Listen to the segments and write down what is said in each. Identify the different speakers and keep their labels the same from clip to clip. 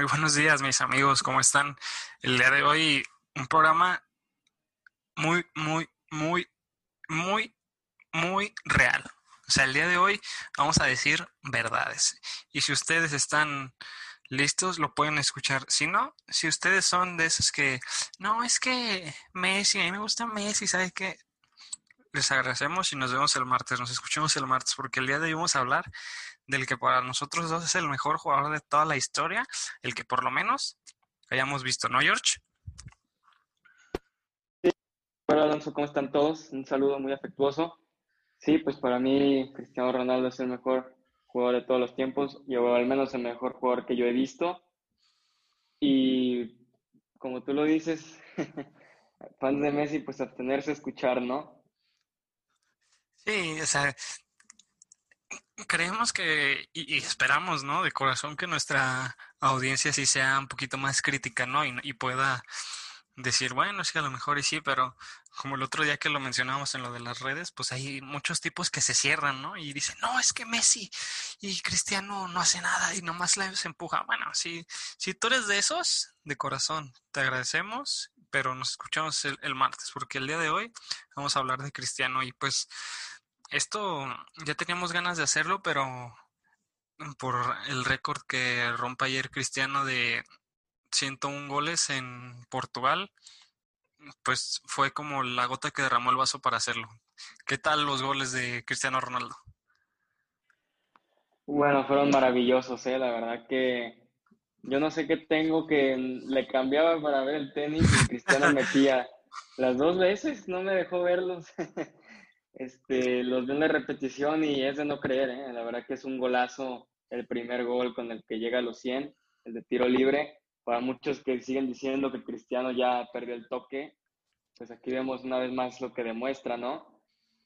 Speaker 1: Muy buenos días, mis amigos, ¿cómo están? El día de hoy, un programa muy, muy, muy, muy, muy real. O sea, el día de hoy vamos a decir verdades. Y si ustedes están listos, lo pueden escuchar. Si no, si ustedes son de esos que, no, es que Messi, a mí me gusta Messi, ¿sabes qué? Les agradecemos y nos vemos el martes, nos escuchamos el martes, porque el día de hoy vamos a hablar del que para nosotros dos es el mejor jugador de toda la historia, el que por lo menos hayamos visto, ¿no, George?
Speaker 2: Hola Alonso, ¿cómo están todos? Un saludo muy afectuoso. Sí, pues para mí Cristiano Ronaldo es el mejor jugador de todos los tiempos, y al menos el mejor jugador que yo he visto. Y como tú lo dices, fans de Messi, pues abstenerse a escuchar, ¿no?
Speaker 1: Sí, o sea, creemos que, y, esperamos, ¿no? De corazón que nuestra audiencia sí sea un poquito más crítica, ¿no? Y, y pueda decir, bueno, sí, a lo mejor y sí, pero como el otro día que lo mencionábamos en lo de las redes, pues hay muchos tipos que se cierran, ¿no? Y dicen, no, es que Messi y Cristiano no hace nada y nomás la empuja. Bueno, si, si tú eres de esos, de corazón, te agradecemos, pero nos escuchamos el martes, porque el día de hoy vamos a hablar de Cristiano y pues esto ya teníamos ganas de hacerlo, pero por el récord que rompe ayer Cristiano de 101 goles en Portugal, pues fue como la gota que derramó el vaso para hacerlo. ¿Qué tal los goles de Cristiano Ronaldo?
Speaker 2: Bueno, fueron maravillosos, ¿eh? la verdad que yo no sé qué tengo que le cambiaba para ver el tenis y Cristiano metía las dos veces, no me dejó verlos. Este, los vi en la repetición y es de no creer, ¿eh? la verdad que es un golazo el primer gol con el que llega a los 100, el de tiro libre. Para muchos que siguen diciendo que Cristiano ya perdió el toque, pues aquí vemos una vez más lo que demuestra, ¿no?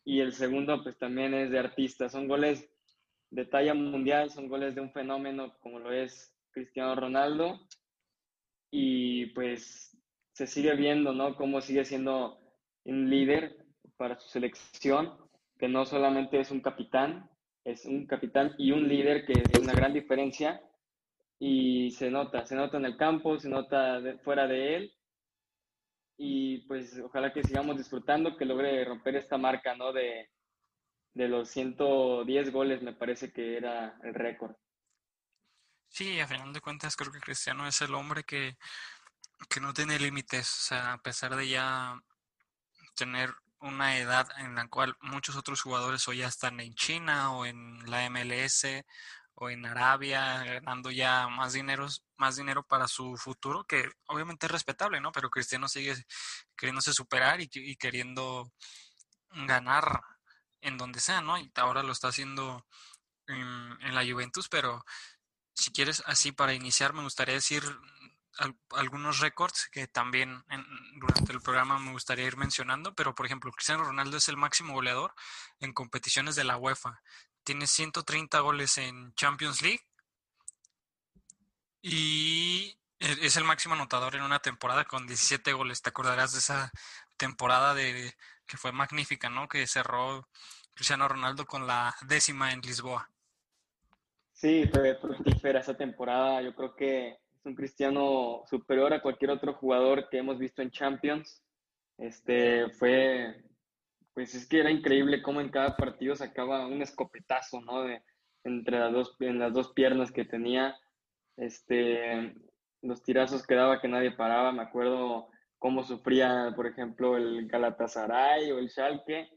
Speaker 2: Y el segundo, pues también es de artista. Son goles de talla mundial, son goles de un fenómeno como lo es Cristiano Ronaldo. Y pues se sigue viendo, ¿no? Cómo sigue siendo un líder para su selección, que no solamente es un capitán, es un capitán y un líder que es una gran diferencia y se nota, se nota en el campo, se nota fuera de él y pues ojalá que sigamos disfrutando, que logre romper esta marca, ¿no? De, de los 110 goles, me parece que era el récord.
Speaker 1: Sí, a final de cuentas creo que Cristiano es el hombre que, que no tiene límites, o sea, a pesar de ya tener una edad en la cual muchos otros jugadores hoy ya están en China o en la MLS o en Arabia ganando ya más dinero, más dinero para su futuro, que obviamente es respetable, ¿no? Pero Cristiano sigue queriéndose superar y, queriendo ganar en donde sea, ¿no? Y ahora lo está haciendo en, en la Juventus, pero si quieres así para iniciar me gustaría decir algunos récords que también durante el programa me gustaría ir mencionando, pero por ejemplo, Cristiano Ronaldo es el máximo goleador en competiciones de la UEFA. Tiene 130 goles en Champions League y e, es el máximo anotador en una temporada con 17 goles. Te acordarás de esa temporada de que fue magnífica, ¿no? Que cerró Cristiano Ronaldo con la décima en Lisboa.
Speaker 2: Sí, fue fructífera esa temporada. Yo creo que un cristiano superior a cualquier otro jugador que hemos visto en Champions. Este fue, pues es que era increíble cómo en cada partido sacaba un escopetazo, ¿no? De, entre las dos, en las dos piernas que tenía. Este, los tirazos que daba que nadie paraba. Me acuerdo cómo sufría, por ejemplo, el Galatasaray o el Schalke.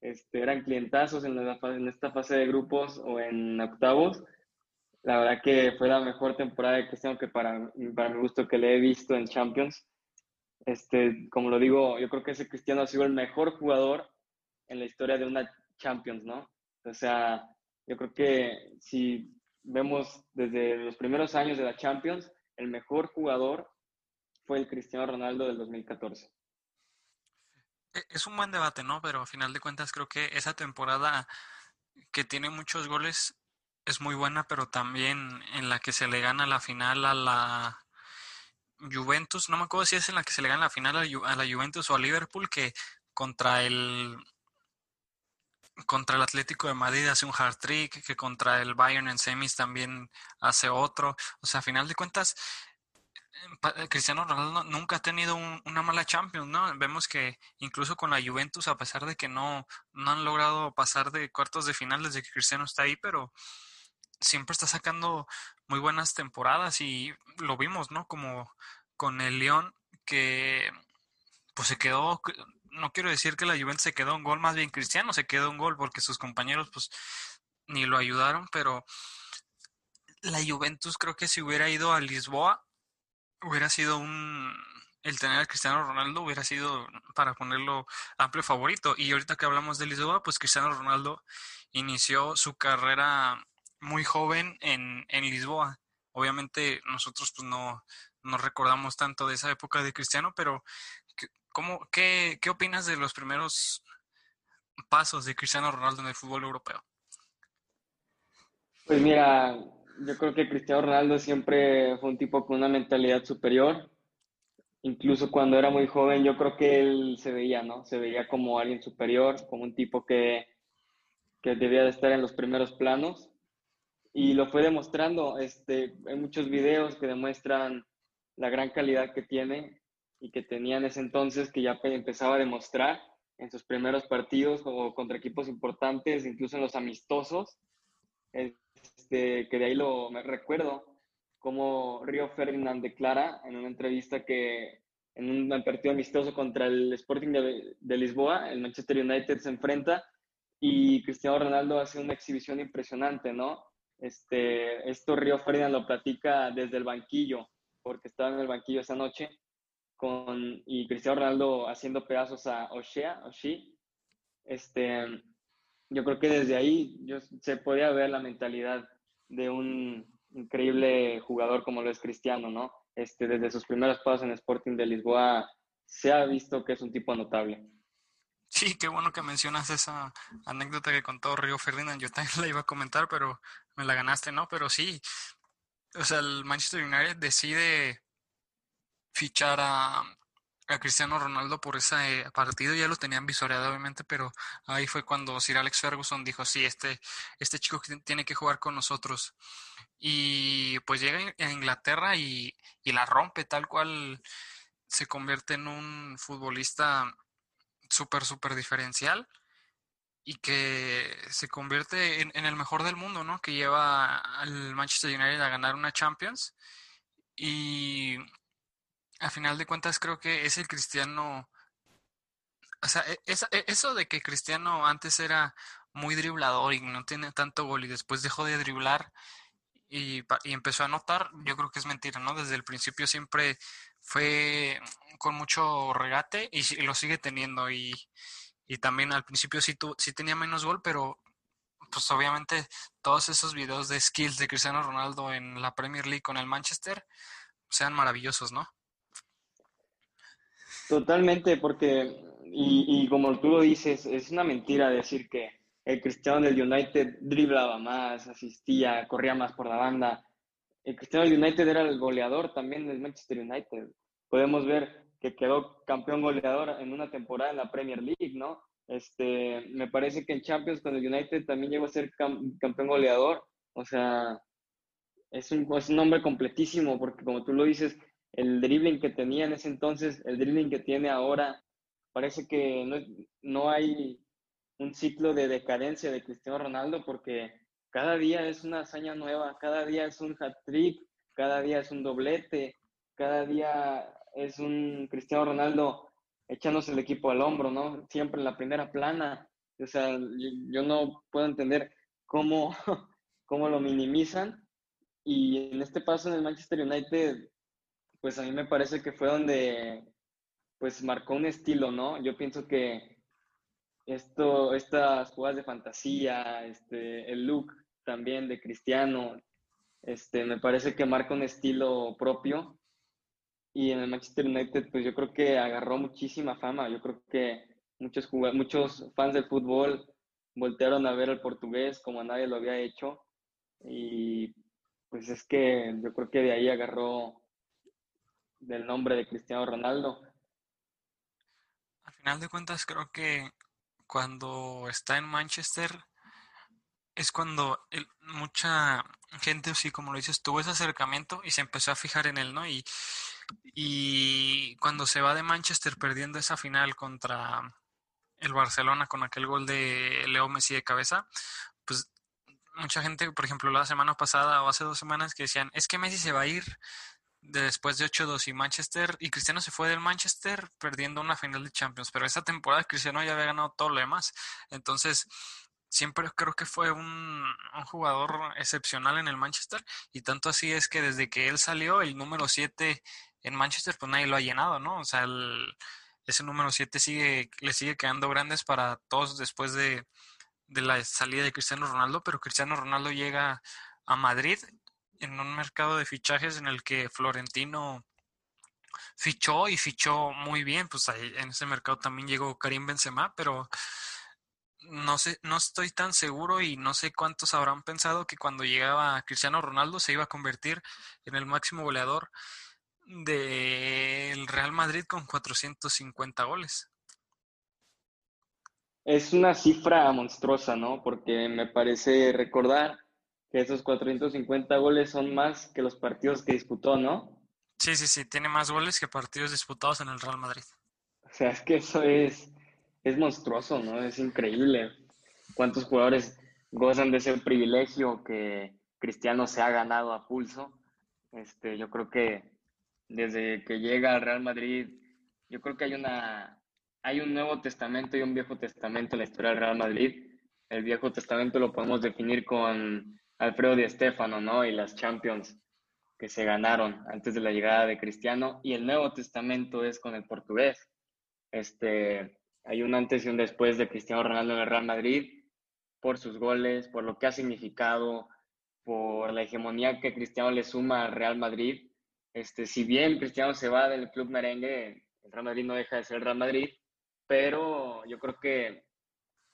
Speaker 2: Este, eran clientazos en, en esta fase de grupos o en octavos la verdad que fue la mejor temporada de Cristiano que para, para mi gusto que le he visto en Champions. Este, como lo digo, yo creo que ese Cristiano ha sido el mejor jugador en la historia de una Champions, ¿no? O sea, yo creo que si vemos desde los primeros años de la Champions, el mejor jugador fue el Cristiano Ronaldo del 2014.
Speaker 1: E, es un buen debate, ¿no? Pero a final de cuentas creo que esa temporada que tiene muchos goles es muy buena, pero también en la que se le gana la final a la Juventus, no me acuerdo si es en la que se le gana la final a la Juventus o a Liverpool, que contra el contra el Atlético de Madrid hace un hard trick, que contra el Bayern en semis también hace otro. O sea, a final de cuentas, Cristiano Ronaldo nunca ha tenido una mala Champions, ¿no? Vemos que incluso con la Juventus, a pesar de que no, no han logrado pasar de cuartos de final desde que Cristiano está ahí, pero siempre está sacando muy buenas temporadas y lo vimos, ¿no? Como con el León que pues se quedó, no quiero decir que la Juventus se quedó un gol, más bien Cristiano se quedó un gol porque sus compañeros pues ni lo ayudaron, pero la Juventus creo que si hubiera ido a Lisboa hubiera sido un el tener a Cristiano Ronaldo hubiera sido para ponerlo amplio favorito y ahorita que hablamos de Lisboa pues Cristiano Ronaldo inició su carrera muy joven en, en Lisboa obviamente nosotros pues no, no recordamos tanto de esa época de Cristiano pero ¿Cómo, qué, ¿Qué opinas de los primeros pasos de Cristiano Ronaldo en el fútbol europeo?
Speaker 2: Pues mira, yo creo que Cristiano Ronaldo siempre fue un tipo con una mentalidad superior. Incluso cuando era muy joven, yo creo que él se veía, ¿no? Se veía como alguien superior, como un tipo que, que debía de estar en los primeros planos. Y lo fue demostrando. Este, hay muchos videos que demuestran la gran calidad que tiene y que tenía en ese entonces que ya empezaba a demostrar en sus primeros partidos o contra equipos importantes, incluso en los amistosos, este, que de ahí lo me recuerdo como Río Ferdinand declara en una entrevista que en un partido amistoso contra el Sporting de, de Lisboa, el Manchester United se enfrenta y Cristiano Ronaldo hace una exhibición impresionante, ¿no? Este, esto Río Ferdinand lo platica desde el banquillo, porque estaba en el banquillo esa noche con, y Cristiano Ronaldo haciendo pedazos a Oshea, Oshie, este, yo creo que desde ahí yo, se podía ver la mentalidad de un increíble jugador como lo es Cristiano, ¿no? Este, desde sus primeros pasos en Sporting de Lisboa se ha visto que es un tipo notable.
Speaker 1: Sí, qué bueno que mencionas esa anécdota que contó Río Ferdinand. Yo también la iba a comentar, pero me la ganaste, ¿no? Pero sí, o sea, el Manchester United decide fichar a, Cristiano Ronaldo por ese partido, ya lo tenían visoreado obviamente, pero ahí fue cuando Sir Alex Ferguson dijo, sí, este, este chico tiene que jugar con nosotros. Y pues llega a Inglaterra y, la rompe tal cual se convierte en un futbolista súper, súper diferencial y que se convierte en, el mejor del mundo, ¿no? Que lleva al Manchester United a ganar una Champions. Y a final de cuentas creo que es el cristiano, o sea, e, e, eso de que Cristiano antes era muy driblador y no tiene tanto gol y después dejó de driblar y, empezó a anotar, yo creo que es mentira, ¿no? Desde el principio siempre fue con mucho regate y, lo sigue teniendo y, también al principio sí, sí tenía menos gol, pero pues obviamente todos esos videos de skills de Cristiano Ronaldo en la Premier League con el Manchester sean maravillosos, ¿no?
Speaker 2: Totalmente, porque, y, como tú lo dices, es una mentira decir que el Cristiano del United driblaba más, asistía, corría más por la banda. El Cristiano del United era el goleador también del Manchester United. Podemos ver que quedó campeón goleador en una temporada en la Premier League, ¿no? Este, me parece que en Champions con el United también llegó a ser campeón goleador. O sea, es un, es un completísimo, porque como tú lo dices, el dribbling que tenía en ese entonces, el dribbling que tiene ahora, parece que no, no hay un ciclo de decadencia de Cristiano Ronaldo porque cada día es una hazaña nueva, cada día es un hat-trick, cada día es un doblete, cada día es un Cristiano Ronaldo echándose el equipo al hombro, ¿no? Siempre en la primera plana. O sea, yo, no puedo entender cómo, cómo lo minimizan. Y en este paso en el Manchester United pues a mí me parece que fue donde pues marcó un estilo, ¿no? Yo pienso que esto, estas jugadas de fantasía, este, el look también de Cristiano, este, me parece que marca un estilo propio. Y en el Manchester United, pues yo creo que agarró muchísima fama. Yo creo que muchos, muchos fans del fútbol voltearon a ver al portugués como nadie lo había hecho. Y pues es que yo creo que de ahí agarró del nombre de Cristiano Ronaldo.
Speaker 1: Al final de cuentas creo que cuando está en Manchester es cuando mucha gente, así como lo dices, tuvo ese acercamiento y se empezó a fijar en él, ¿no? Y, y cuando se va de Manchester perdiendo esa final contra el Barcelona con aquel gol de Leo Messi de cabeza, pues mucha gente, por ejemplo, la semana pasada o hace dos semanas que decían, es que Messi se va a ir después de 8-2 y Manchester, y Cristiano se fue del Manchester perdiendo una final de Champions, pero esa temporada Cristiano ya había ganado todo lo demás. Entonces, siempre creo que fue un, jugador excepcional en el Manchester y tanto así es que desde que él salió, el número 7 en Manchester, pues nadie lo ha llenado, ¿no? O sea, ese número 7 sigue, le sigue quedando grandes para todos después de, de la salida de Cristiano Ronaldo, pero Cristiano Ronaldo llega a Madrid en un mercado de fichajes en el que Florentino fichó y fichó muy bien, pues ahí en ese mercado también llegó Karim Benzema, pero no sé, no estoy tan seguro y no sé cuántos habrán pensado que cuando llegaba Cristiano Ronaldo se iba a convertir en el máximo goleador del Real Madrid con 450 goles.
Speaker 2: Es una cifra monstruosa, ¿no? Porque me parece recordar que esos 450 goles son más que los partidos que disputó, ¿no?
Speaker 1: Sí, sí, sí, tiene más goles que partidos disputados en el Real Madrid.
Speaker 2: O sea, es que eso es es monstruoso, ¿no? Es increíble cuántos jugadores gozan de ese privilegio que Cristiano se ha ganado a pulso. Este, yo creo que desde que llega al Real Madrid, yo creo que hay una hay un Nuevo Testamento y un Viejo Testamento en la historia del Real Madrid. El Viejo Testamento lo podemos definir con Alfredo Di Stéfano, ¿no? Y las Champions que se ganaron antes de la llegada de Cristiano. Y el Nuevo Testamento es con el portugués. Este, hay un antes y un después de Cristiano Ronaldo en el Real Madrid por sus goles, por lo que ha significado, por la hegemonía que Cristiano le suma al Real Madrid. Este, si bien Cristiano se va del club merengue, el Real Madrid no deja de ser el Real Madrid, pero yo creo que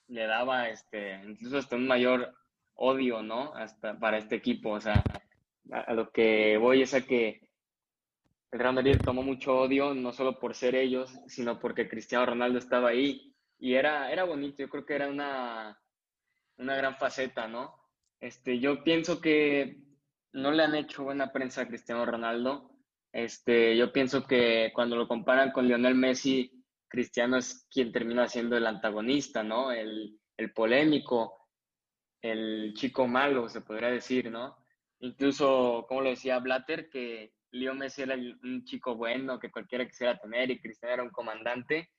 Speaker 2: le daba este, incluso hasta un mayor odio, ¿no? Hasta para este equipo. O sea, a lo que voy es a que el Real Madrid tomó mucho odio, no solo por ser ellos, sino porque Cristiano Ronaldo estaba ahí. Y era, era bonito, yo creo que era una, una gran faceta, ¿no? Este, yo pienso que no le han hecho buena prensa a Cristiano Ronaldo. Este, yo pienso que cuando lo comparan con Lionel Messi, Cristiano es quien termina siendo el antagonista, ¿no? El, el polémico, el chico malo, se podría decir, ¿no? Incluso, como lo decía Blatter, que Leo Messi era un chico bueno que cualquiera quisiera tener y Cristiano era un comandante.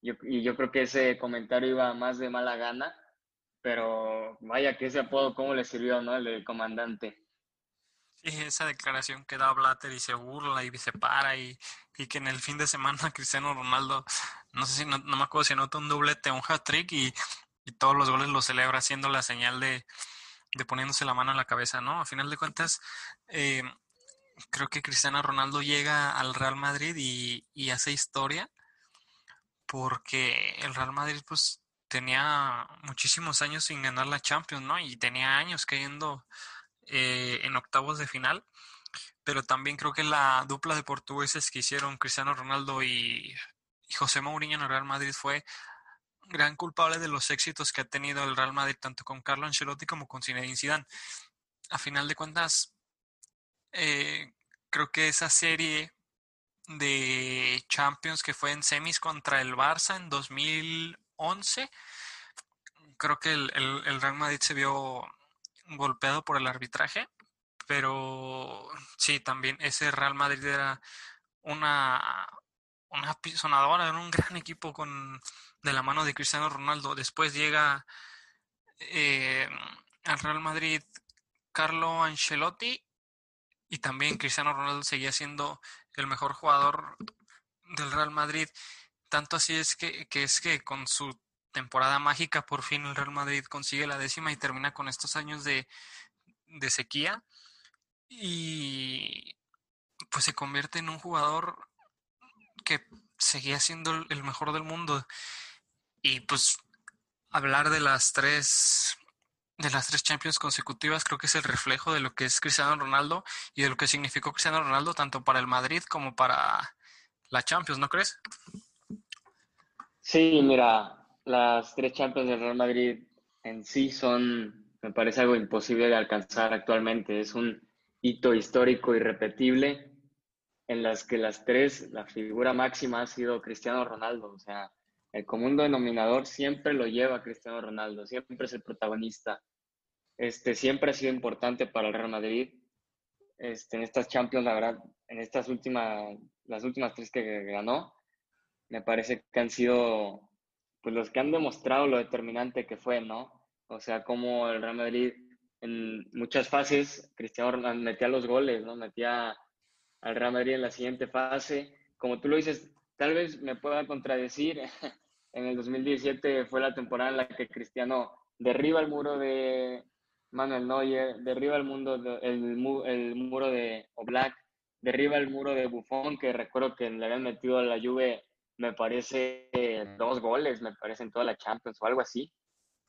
Speaker 2: y yo creo que ese comentario iba más de mala gana, pero vaya que ese apodo cómo le sirvió, ¿no? El comandante.
Speaker 1: Sí, esa declaración que da Blatter y se burla y se para y, y que en el fin de semana Cristiano Ronaldo, no sé si, no, me acuerdo si anota un doblete un hat-trick y, y, todos los goles lo celebra haciendo la señal de, de poniéndose la mano en la cabeza, ¿no? A final de cuentas, eh, creo que Cristiano Ronaldo llega al Real Madrid y, hace historia porque el Real Madrid pues tenía muchísimos años sin ganar la Champions, ¿no? Y tenía años cayendo eh, en octavos de final. Pero también creo que la dupla de portugueses que hicieron Cristiano Ronaldo y, José Mourinho en el Real Madrid fue gran culpable de los éxitos que ha tenido el Real Madrid tanto con Carlo Ancelotti como con Zinedine Zidane. A final de cuentas, eh, creo que esa serie de Champions que fue en semis contra el Barça en 2011, creo que el, Real Madrid se vio golpeado por el arbitraje, pero sí, también ese Real Madrid era una, una pisonadora, era un gran equipo con, de la mano de Cristiano Ronaldo. Después llega eh, al Real Madrid Carlo Ancelotti y también Cristiano Ronaldo seguía siendo el mejor jugador del Real Madrid. Tanto así es que, es que con su temporada mágica por fin el Real Madrid consigue la décima y termina con estos años de, sequía y pues se convierte en un jugador que seguía siendo el mejor del mundo. Y pues hablar de las tres de las tres Champions consecutivas creo que es el reflejo de lo que es Cristiano Ronaldo y de lo que significó Cristiano Ronaldo tanto para el Madrid como para la Champions, ¿no crees?
Speaker 2: Sí, mira, las tres Champions del Real Madrid en sí son, me parece algo imposible de alcanzar actualmente. Es un hito histórico irrepetible en las que las tres, la figura máxima ha sido Cristiano Ronaldo. O sea, el común denominador siempre lo lleva Cristiano Ronaldo, siempre es el protagonista. Este, siempre ha sido importante para el Real Madrid. Este, en estas Champions, la verdad, en estas últimas, las últimas tres que ganó, me parece que han sido pues los que han demostrado lo determinante que fue, ¿no? O sea, como el Real Madrid en muchas fases, Cristiano metía los goles, ¿no? Metía al Real Madrid en la siguiente fase. Como tú lo dices, tal vez me pueda contradecir. en el 2017 fue la temporada en la que Cristiano derriba el muro de Manuel Neuer, derriba el, mundo el, el muro de Oblak, derriba el muro de Buffon, que recuerdo que le habían metido a la Juve me parece, dos goles, me parece, en toda la Champions o algo así.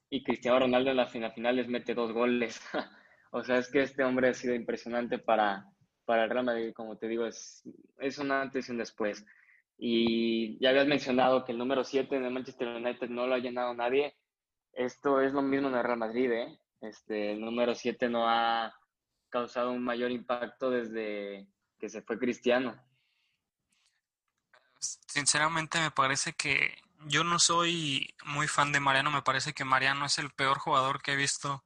Speaker 2: Y Cristiano Ronaldo en la final, final les mete dos goles. o sea, es que este hombre ha sido impresionante para, para el Real Madrid, como te digo, es, es un antes y un después. Y ya habías mencionado que el número 7 en el Manchester United no lo ha llenado nadie. Esto es lo mismo en el Real Madrid, ¿eh? Este, el número 7 no ha causado un mayor impacto desde que se fue Cristiano
Speaker 1: sinceramente me parece que yo no soy muy fan de Mariano, me parece que Mariano es el peor jugador que he visto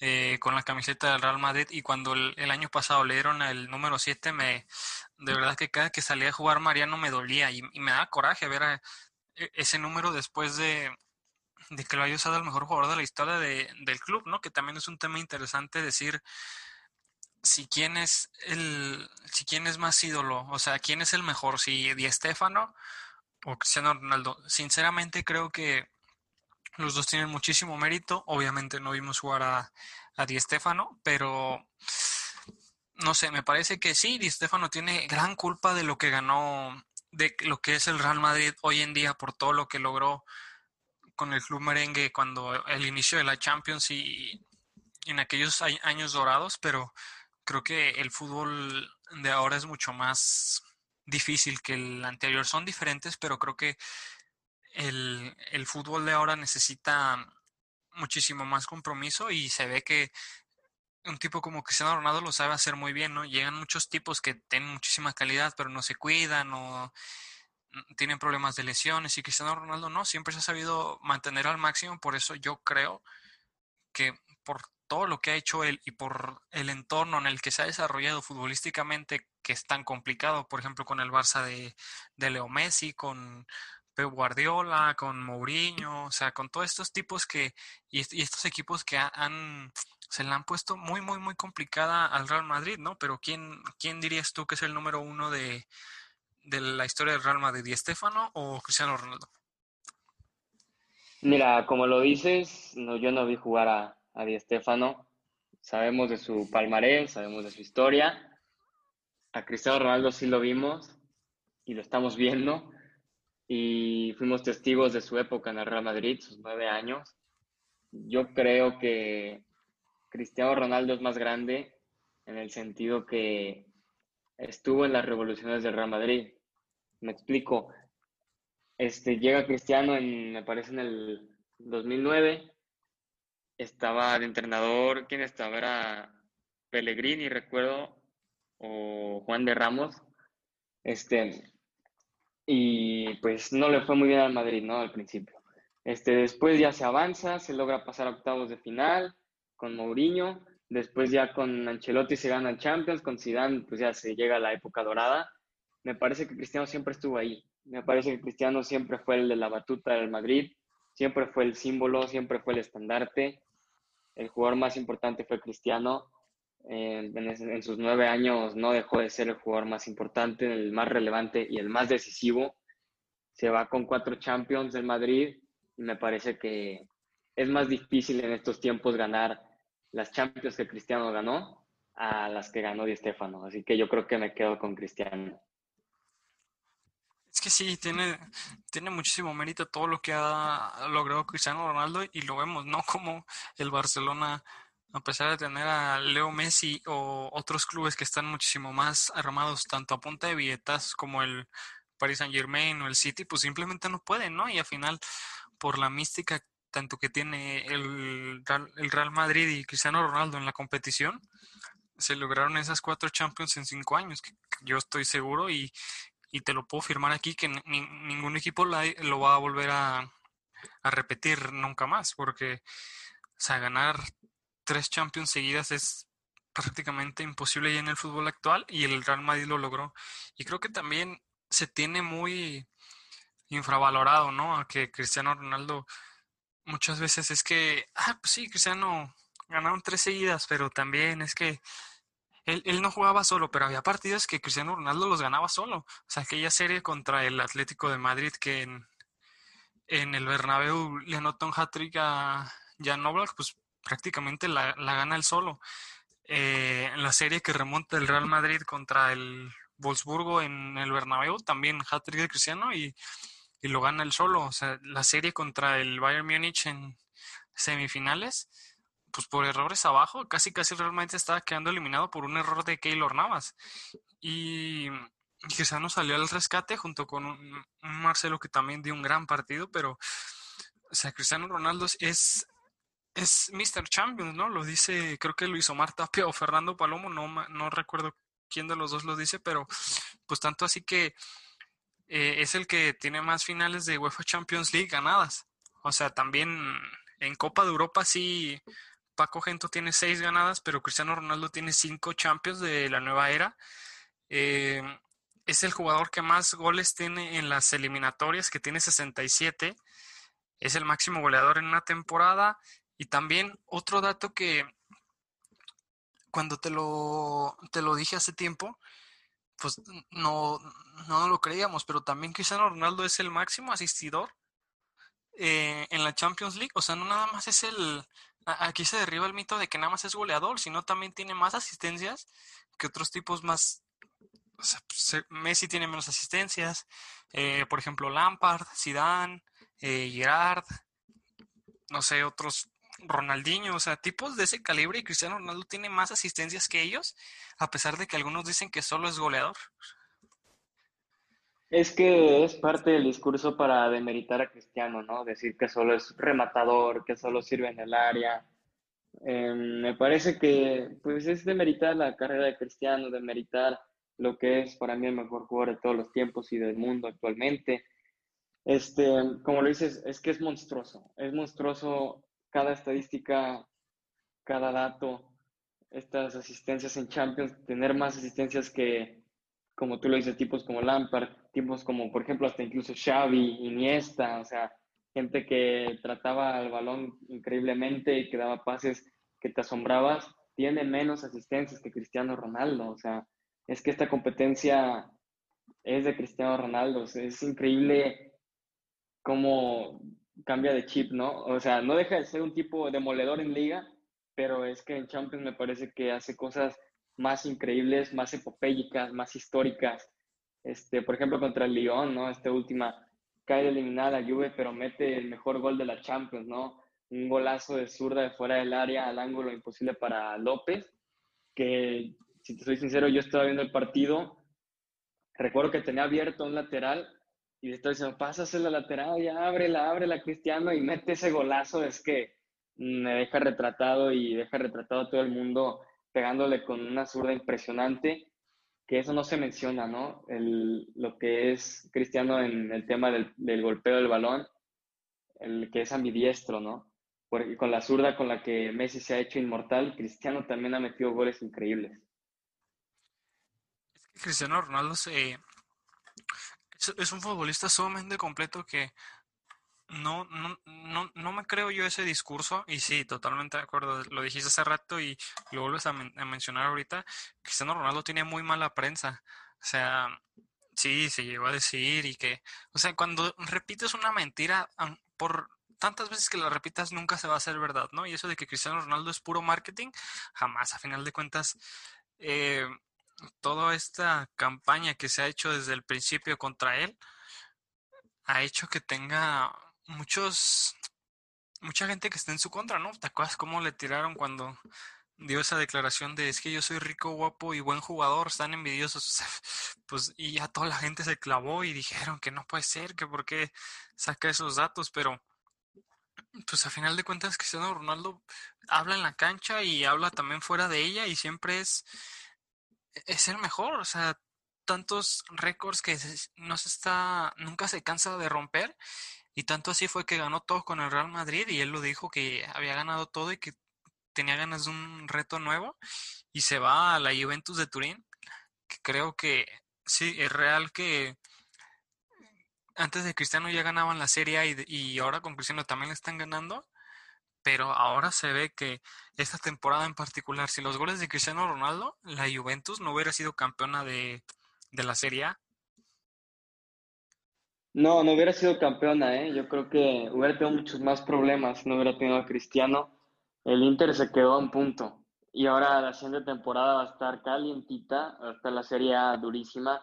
Speaker 1: eh, con la camiseta del Real Madrid y cuando el, año pasado le dieron el número 7, me, de verdad que cada que salía a jugar Mariano me dolía y, me da coraje ver e, ese número después de, que lo haya usado el mejor jugador de la historia del club, ¿no? Que también es un tema interesante decir si quién es el, si quién es más ídolo, o sea, quién es el mejor, si Di Stefano o Cristiano Ronaldo. Sinceramente creo que los dos tienen muchísimo mérito. Obviamente no vimos jugar a, a Di Stefano, pero no sé, me parece que sí, Di Stefano tiene gran culpa de lo que ganó, de lo que es el Real Madrid hoy en día por todo lo que logró con el club merengue cuando el inicio de la Champions y en aquellos años dorados, pero creo que el fútbol de ahora es mucho más difícil que el anterior. Son diferentes, pero creo que el, fútbol de ahora necesita muchísimo más compromiso y se ve que un tipo como Cristiano Ronaldo lo sabe hacer muy bien, ¿no? Llegan muchos tipos que tienen muchísima calidad, pero no se cuidan o tienen problemas de lesiones y Cristiano Ronaldo no, siempre se ha sabido mantener al máximo, por eso yo creo que por todo lo que ha hecho él y por el entorno en el que se ha desarrollado futbolísticamente, que es tan complicado, por ejemplo, con el Barça de, Leo Messi, con Pep Guardiola, con Mourinho, o sea, con todos estos tipos que, y, estos equipos que han, se le han puesto muy, muy, muy complicada al Real Madrid, ¿no? Pero ¿quién, quién dirías tú que es el número uno de, de la historia del Real Madrid, ¿Di Stefano o Cristiano Ronaldo?
Speaker 2: Mira, como lo dices, no, yo no vi jugar a, a Di Stefano. Sabemos de su palmarés, sabemos de su historia. A Cristiano Ronaldo sí lo vimos y lo estamos viendo. Y fuimos testigos de su época en el Real Madrid, sus nueve años. Yo creo que Cristiano Ronaldo es más grande en el sentido que estuvo en las revoluciones del Real Madrid. Me explico. Este, llega Cristiano en, me parece, en el 2009 estaba de entrenador, ¿quién estaba? Era Pellegrini, recuerdo, o Juan de Ramos. Este, y pues no le fue muy bien al Madrid, ¿no? Al principio. Este, después ya se avanza, se logra pasar a octavos de final con Mourinho. Después ya con Ancelotti se gana el Champions, con Zidane pues ya se llega a la época dorada. Me parece que Cristiano siempre estuvo ahí. Me parece que Cristiano siempre fue el de la batuta del Madrid, siempre fue el símbolo, siempre fue el estandarte el jugador más importante fue Cristiano. en, sus nueve años no dejó de ser el jugador más importante, el más relevante y el más decisivo. Se va con cuatro Champions del Madrid y me parece que es más difícil en estos tiempos ganar las Champions que Cristiano ganó a las que ganó Di Stefano. Así que yo creo que me quedo con Cristiano.
Speaker 1: Que sí, tiene, tiene muchísimo mérito todo lo que ha logrado Cristiano Ronaldo y lo vemos, ¿no? Como el Barcelona, a pesar de tener a Leo Messi o otros clubes que están muchísimo más armados, tanto a punta de billetas como el Paris Saint Germain o el City, pues simplemente no pueden, ¿no? Y al final, por la mística tanto que tiene el, el Real Madrid y Cristiano Ronaldo en la competición, se lograron esas cuatro Champions en cinco años, que yo estoy seguro y, y te lo puedo firmar aquí que ningún equipo lo va a volver a, repetir nunca más, porque o sea, ganar tres Champions seguidas es prácticamente imposible ya en el fútbol actual y el Real Madrid lo logró. Y creo que también se tiene muy infravalorado, ¿no? A que Cristiano Ronaldo muchas veces es que, ah, pues sí, Cristiano ganaron tres seguidas, pero también es que él, él, no jugaba solo, pero había partidos que Cristiano Ronaldo los ganaba solo. O sea, aquella serie contra el Atlético de Madrid que en, el Bernabéu le anotó un hat-trick a Jan Oblak, pues prácticamente la, la gana él solo. Eh, en la serie que remonta el Real Madrid contra el Wolfsburgo en el Bernabéu, también hat-trick de Cristiano y, y lo gana él solo. O sea, la serie contra el Bayern Múnich en semifinales, pues por errores abajo, casi casi realmente estaba quedando eliminado por un error de Keylor Navas. Y Cristiano salió al rescate junto con un, Marcelo que también dio un gran partido, pero o sea, Cristiano Ronaldo es es Mr. Champions, ¿no? Lo dice, creo que Luis Omar Tapia o Fernando Palomo, no, no recuerdo quién de los dos lo dice, pero pues tanto así que eh, es el que tiene más finales de UEFA Champions League ganadas. O sea, también en Copa de Europa sí Paco Gento tiene seis ganadas, pero Cristiano Ronaldo tiene cinco Champions de la nueva era. Eh, es el jugador que más goles tiene en las eliminatorias, que tiene 67. Es el máximo goleador en una temporada. Y también otro dato que cuando te lo, te lo dije hace tiempo, pues no, no lo creíamos, pero también Cristiano Ronaldo es el máximo asistidor eh, en la Champions League. O sea, no nada más es el, aquí se derriba el mito de que nada más es goleador, sino también tiene más asistencias que otros tipos más. O sea, pues, Messi tiene menos asistencias, eh, por ejemplo Lampard, Zidane, eh, Gerard, no sé, otros Ronaldinho, o sea, tipos de ese calibre y Cristiano Ronaldo tiene más asistencias que ellos, a pesar de que algunos dicen que solo es goleador.
Speaker 2: Es que es parte del discurso para demeritar a Cristiano, ¿no? Decir que solo es rematador, que solo sirve en el área. Em, me parece que pues es demeritar la carrera de Cristiano, demeritar lo que es para mí el mejor jugador de todos los tiempos y del mundo actualmente. Este, como lo dices, es que es monstruoso, es monstruoso cada estadística, cada dato, estas asistencias en Champions, tener más asistencias que, como tú lo dices, tipos como Lampard, tipos como, por ejemplo, hasta incluso Xavi, Iniesta, o sea, gente que trataba el balón increíblemente y que daba pases que te asombrabas, tiene menos asistencias que Cristiano Ronaldo, o sea, es que esta competencia es de Cristiano Ronaldo, es increíble cómo cambia de chip, ¿no? O sea, no deja de ser un tipo demoledor en liga, pero es que en Champions me parece que hace cosas más increíbles, más epopélicas, más históricas. Este, por ejemplo, contra el Lyon, ¿no? Esta última cae eliminada la Juve, pero mete el mejor gol de la Champions, ¿no? Un golazo de zurda de fuera del área al ángulo imposible para López, que si te soy sincero, yo estaba viendo el partido, recuerdo que tenía abierto un lateral y le estoy diciendo, pásase la lateral, ya ábrela, ábrela, Cristiano, y mete ese golazo, es que me deja retratado y deja retratado a todo el mundo pegándole con una zurda impresionante, que eso no se menciona, ¿no? El, lo que es Cristiano en el tema del, del golpeo del balón, el que es ambidiestro, ¿no? Porque con la zurda con la que Messi se ha hecho inmortal, Cristiano también ha metido goles increíbles.
Speaker 1: Es que Cristiano Ronaldo se, es un futbolista sumamente completo que no, no, no, no me creo yo ese discurso, y sí, totalmente de acuerdo, lo dijiste hace rato y lo vuelves a, mencionar ahorita, Cristiano Ronaldo tiene muy mala prensa, o sea, sí, se llegó a decir y que, o sea, cuando repites una mentira, por tantas veces que la repitas nunca se va a hacer verdad, ¿no? Y eso de que Cristiano Ronaldo es puro marketing, jamás, a final de cuentas, eh, toda esta campaña que se ha hecho desde el principio contra él, ha hecho que tenga muchos, mucha gente que está en su contra, ¿no? ¿Te acuerdas cómo le tiraron cuando dio esa declaración de es que yo soy rico, guapo y buen jugador, están envidiosos? Pues y ya toda la gente se clavó y dijeron que no puede ser, que por qué saca esos datos, pero pues a final de cuentas Cristiano Ronaldo habla en la cancha y habla también fuera de ella y siempre es, es el mejor, o sea, tantos récords que no se está, nunca se cansa de romper y tanto así fue que ganó todo con el Real Madrid y él lo dijo que había ganado todo y que tenía ganas de un reto nuevo y se va a la Juventus de Turín, que creo que sí, es real que antes de Cristiano ya ganaban la Serie y, y ahora con Cristiano también le están ganando, pero ahora se ve que esta temporada en particular, si los goles de Cristiano Ronaldo, la Juventus no hubiera sido campeona de, de la Serie A.
Speaker 2: No, no hubiera sido campeona, ¿eh? Yo creo que hubiera tenido muchos más problemas, no hubiera tenido a Cristiano. El Inter se quedó a un punto y ahora la siguiente temporada va a estar calientita, va a estar la Serie durísima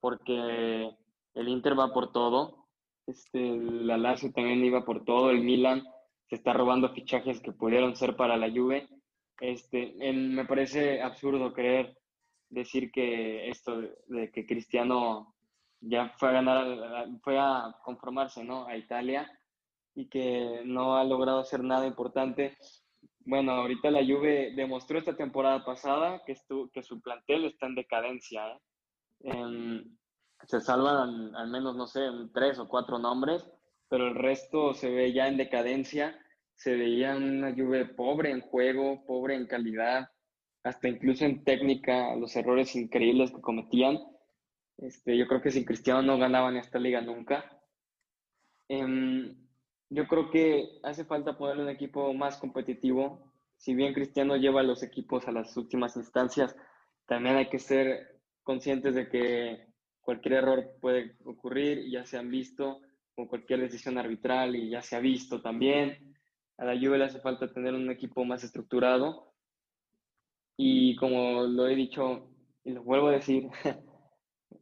Speaker 2: porque el Inter va por todo, este, la Lazio también iba por todo, el Milan se está robando fichajes que pudieron ser para la Juve. Este, me parece absurdo creer decir que esto de que Cristiano ya fue a ganar, fue a conformarse, ¿no? A Italia y que no ha logrado hacer nada importante. Bueno, ahorita la Juve demostró esta temporada pasada que, que su plantel está en decadencia. ¿eh? Em, se salvan al, menos, no sé, tres o cuatro nombres, pero el resto se ve ya en decadencia. Se veía una Juve pobre en juego, pobre en calidad, hasta incluso en técnica, los errores increíbles que cometían. Este, yo creo que sin Cristiano no ganaban esta liga nunca. Em, yo creo que hace falta ponerle un equipo más competitivo. Si bien Cristiano lleva a los equipos a las últimas instancias, también hay que ser conscientes de que cualquier error puede ocurrir ya se han visto, con cualquier decisión arbitral y ya se ha visto también. A la Juve le hace falta tener un equipo más estructurado y como lo he dicho y lo vuelvo a decir,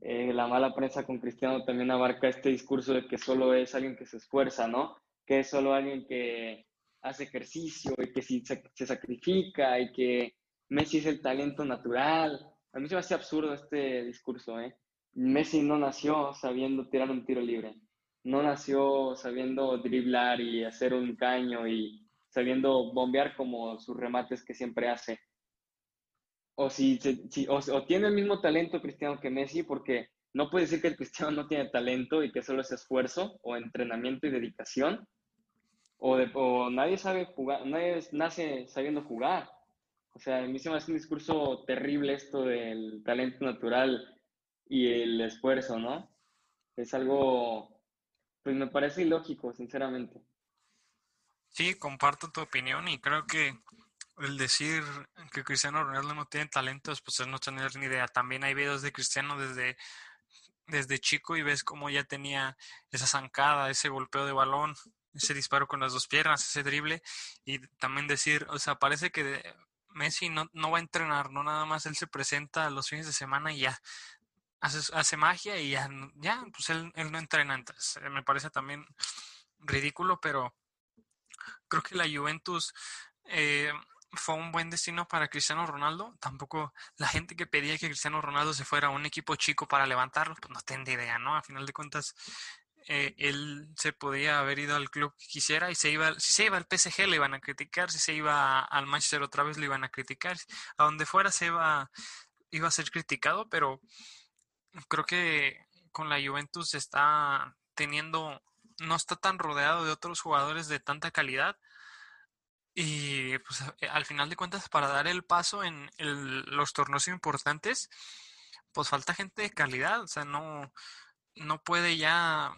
Speaker 2: eh, la mala prensa con Cristiano también abarca este discurso de que solo es alguien que se esfuerza, ¿no? Que es solo alguien que hace ejercicio y que si se, sacrifica y que Messi es el talento natural. A mí se me hace absurdo este discurso, ¿eh? Messi no nació sabiendo tirar un tiro libre. No nació sabiendo driblar y hacer un caño y sabiendo bombear como sus remates que siempre hace o si, o, tiene el mismo talento Cristiano que Messi, porque no puede decir que el Cristiano no tiene talento y que solo es esfuerzo o entrenamiento y dedicación, o, de, nadie sabe jugar, nadie nace sabiendo jugar. O sea, a mí se me hace un discurso terrible esto del talento natural y el esfuerzo, ¿no? Es algo, pues me parece ilógico, sinceramente.
Speaker 1: Sí, comparto tu opinión y creo que el decir que Cristiano Ronaldo no tiene talentos, pues es no tener ni idea. También hay videos de Cristiano desde, desde chico y ves cómo ya tenía esa zancada, ese golpeo de balón, ese disparo con las dos piernas, ese drible. Y también decir, o sea, parece que Messi no, no va a entrenar, no nada más él se presenta los fines de semana y ya. Hace, hace magia y ya, ya pues él, él no entrena. Entonces, me parece también ridículo, pero creo que la Juventus eh, fue un buen destino para Cristiano Ronaldo. Tampoco la gente que pedía que Cristiano Ronaldo se fuera a un equipo chico para levantarlo, pues no tenía idea, ¿no? A final de cuentas, eh, él se podía haber ido al club que quisiera y se iba, si se iba al PSG le iban a criticar, si se iba al Manchester otra vez le iban a criticar, a donde fuera se iba, iba a ser criticado, pero creo que con la Juventus está teniendo, no está tan rodeado de otros jugadores de tanta calidad y pues eh, al final de cuentas, para dar el paso en los torneos importantes, pues falta gente de calidad. O sea, no, no puede ya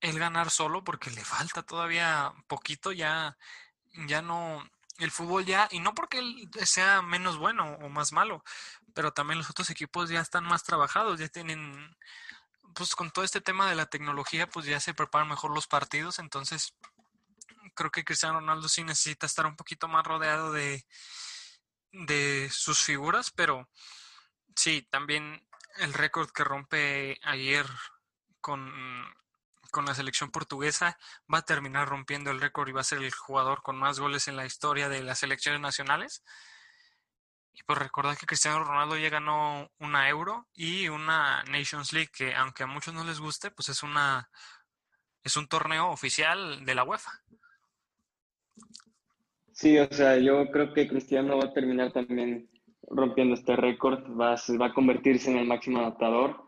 Speaker 1: él ganar solo porque le falta todavía poquito, ya, ya no, el fútbol ya, y no porque él sea menos bueno o más malo, pero también los otros equipos ya están más trabajados, ya tienen, pues con todo este tema de la tecnología, pues ya se preparan mejor los partidos, entonces creo que Cristiano Ronaldo sí necesita estar un poquito más rodeado de, de sus figuras, pero sí, también el récord que rompe ayer con, con la selección portuguesa va a terminar rompiendo el récord y va a ser el jugador con más goles en la historia de las selecciones nacionales. Y pues recordar que Cristiano Ronaldo ya ganó una Euro y una Nations League, que aunque a muchos no les guste, pues es una es un torneo oficial de la UEFA.
Speaker 2: Sí, o sea, yo creo que Cristiano va a terminar también rompiendo este récord, va, a convertirse en el máximo anotador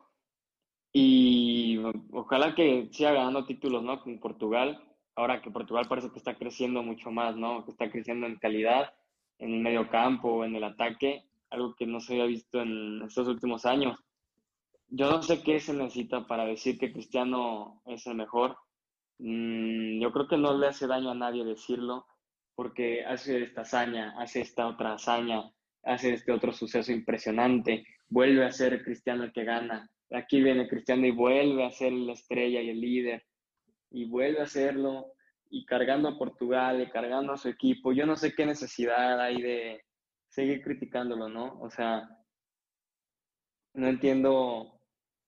Speaker 2: y ojalá que siga ganando títulos, ¿no? Con Portugal, ahora que Portugal parece que está creciendo mucho más, ¿no? Que está creciendo en calidad, en el medio campo, en el ataque, algo que no se había visto en estos últimos años. Yo no sé qué se necesita para decir que Cristiano es el mejor. Mm, yo creo que no le hace daño a nadie decirlo, porque hace esta hazaña, hace esta otra hazaña, hace este otro suceso impresionante, vuelve a ser Cristiano el que gana. Aquí viene Cristiano y vuelve a ser la estrella y el líder, y vuelve a hacerlo, y cargando a Portugal, y cargando a su equipo. Yo no sé qué necesidad hay de seguir criticándolo, ¿no? O sea, no entiendo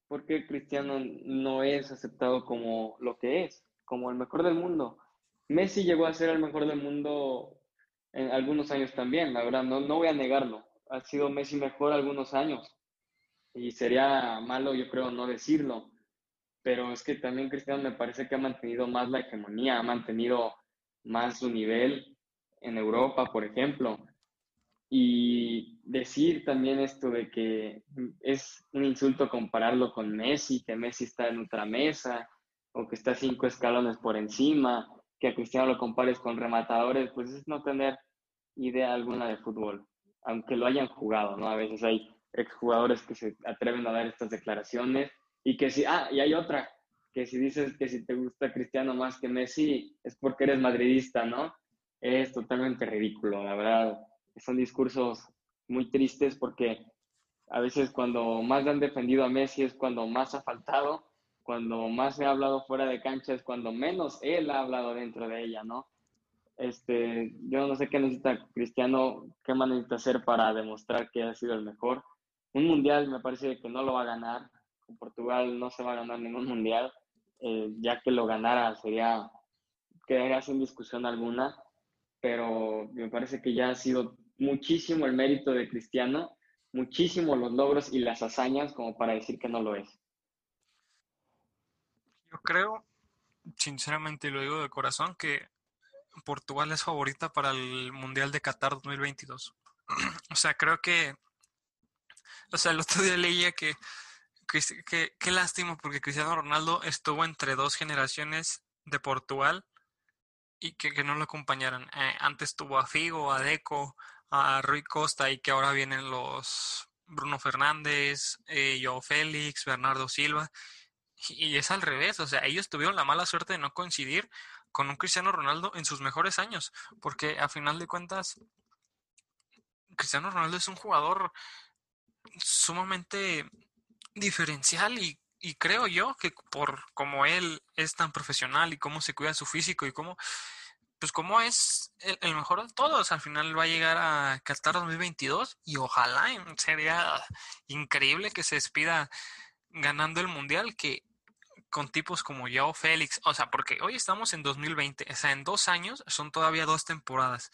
Speaker 2: por qué Cristiano no es aceptado como lo que es, como el mejor del mundo. Messi llegó a ser el mejor del mundo en algunos años también, la verdad, no, no voy a negarlo. Ha sido Messi mejor algunos años y sería malo, yo creo, no decirlo. Pero es que también Cristiano me parece que ha mantenido más la hegemonía, ha mantenido más su nivel en Europa, por ejemplo. Y decir también esto de que es un insulto compararlo con Messi, que Messi está en otra mesa o que está cinco escalones por encima, que a Cristiano lo compares con rematadores, pues es no tener idea alguna de fútbol, aunque lo hayan jugado, ¿no? A veces hay exjugadores que se atreven a dar estas declaraciones y que si, ah, y hay otra, que si dices que si te gusta Cristiano más que Messi es porque eres madridista, ¿no? Es totalmente ridículo, la verdad son discursos muy tristes porque a veces cuando más han defendido a Messi es cuando más ha faltado, cuando más ha hablado fuera de cancha es cuando menos él ha hablado dentro de ella, ¿no? Este, yo no sé qué necesita Cristiano, qué más necesita hacer para demostrar que ha sido el mejor. Un mundial me parece que no lo va a ganar. Portugal no se va a ganar ningún mundial. Eh, ya que lo ganara sería, quedaría sin discusión alguna. Pero me parece que ya ha sido muchísimo el mérito de Cristiano, muchísimo los logros y las hazañas como para decir que no lo es.
Speaker 1: Yo creo, sinceramente, y lo digo de corazón, que Portugal es favorita para el Mundial de Qatar 2022. o sea, creo que, o sea, el otro día leía que, que, qué lástima porque Cristiano Ronaldo estuvo entre dos generaciones de Portugal y que, no lo acompañaran. Eh, antes tuvo a Figo, a Deco, a Rui Costa y que ahora vienen los Bruno Fernández, eh, Félix, Bernardo Silva. Y es al revés, o sea, ellos tuvieron la mala suerte de no coincidir con un Cristiano Ronaldo en sus mejores años, porque a final de cuentas, Cristiano Ronaldo es un jugador sumamente diferencial y, y creo yo que por como él es tan profesional y cómo se cuida su físico y cómo pues como es el, mejor de todos, al final va a llegar a Qatar 2022 y ojalá sería increíble que se despida ganando el mundial que con tipos como Yao Félix, o sea, porque hoy estamos en 2020, o sea, en dos años son todavía dos temporadas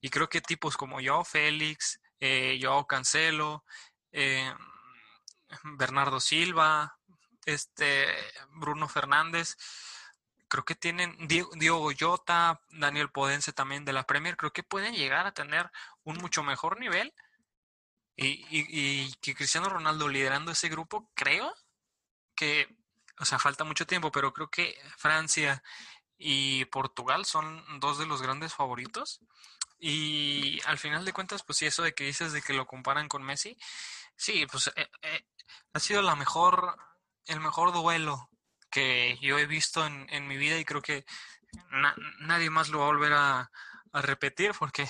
Speaker 1: y creo que tipos como Yao Félix, eh, Cancelo, eh, Bernardo Silva, este Bruno Fernández, creo que tienen Diego, Goyota, Daniel Podense también de la Premier, creo que pueden llegar a tener un mucho mejor nivel. Y, que Cristiano Ronaldo liderando ese grupo, creo que, o sea, falta mucho tiempo, pero creo que Francia y Portugal son dos de los grandes favoritos. Y al final de cuentas, pues sí, eso de que dices de que lo comparan con Messi, sí, pues eh, eh, ha sido la mejor, el mejor duelo que yo he visto en, en mi vida y creo que nadie más lo va a volver a, repetir porque